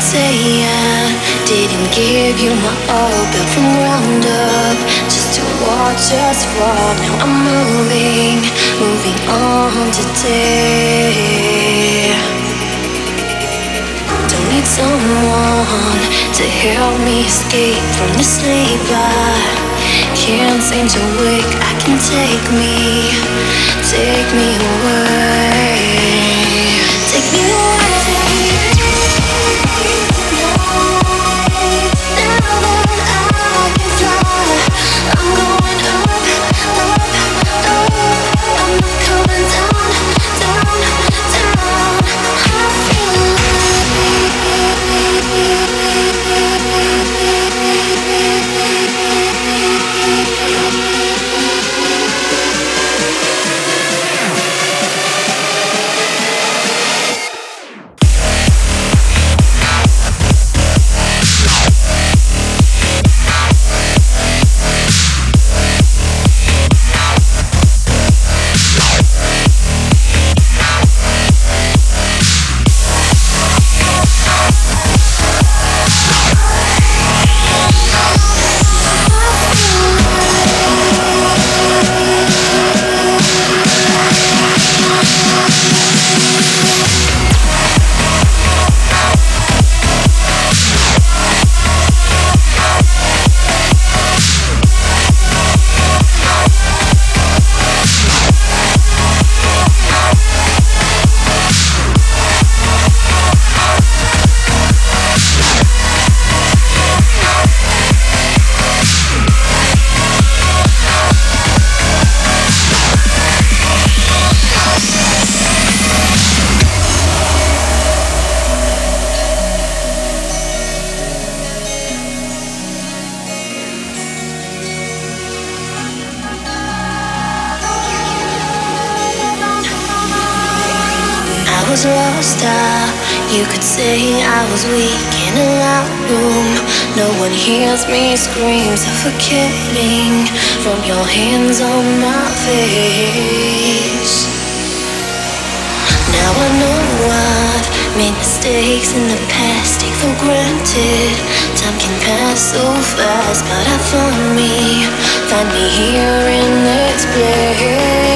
say I didn't give you my all, built from ground up just to watch us fall. Now I'm moving, moving on today. Don't need someone to help me escape from the sleep I can't seem to wake. I can take me, take me away, ah, you could say I was weak in a loud room. No one hears me scream, suffocating from your hands on my face. Now I know I've made mistakes in the past, take for granted. Time can pass so fast, but I found me, find me here in this place.